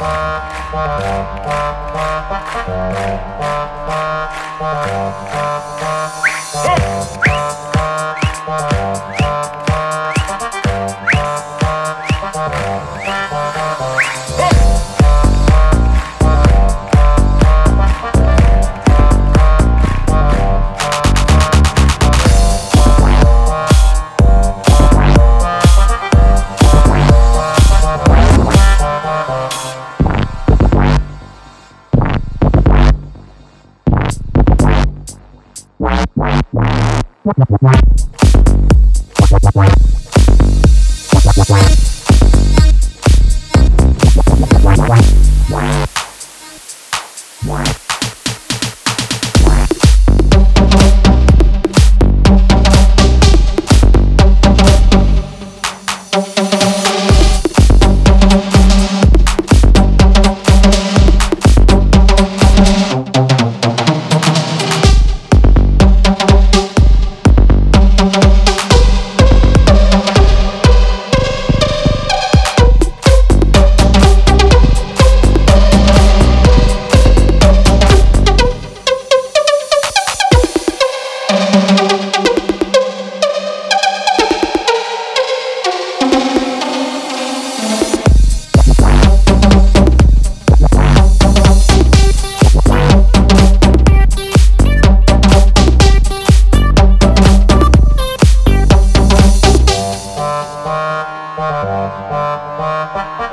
Thank you. What?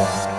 Bye.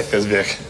Опять Казбек.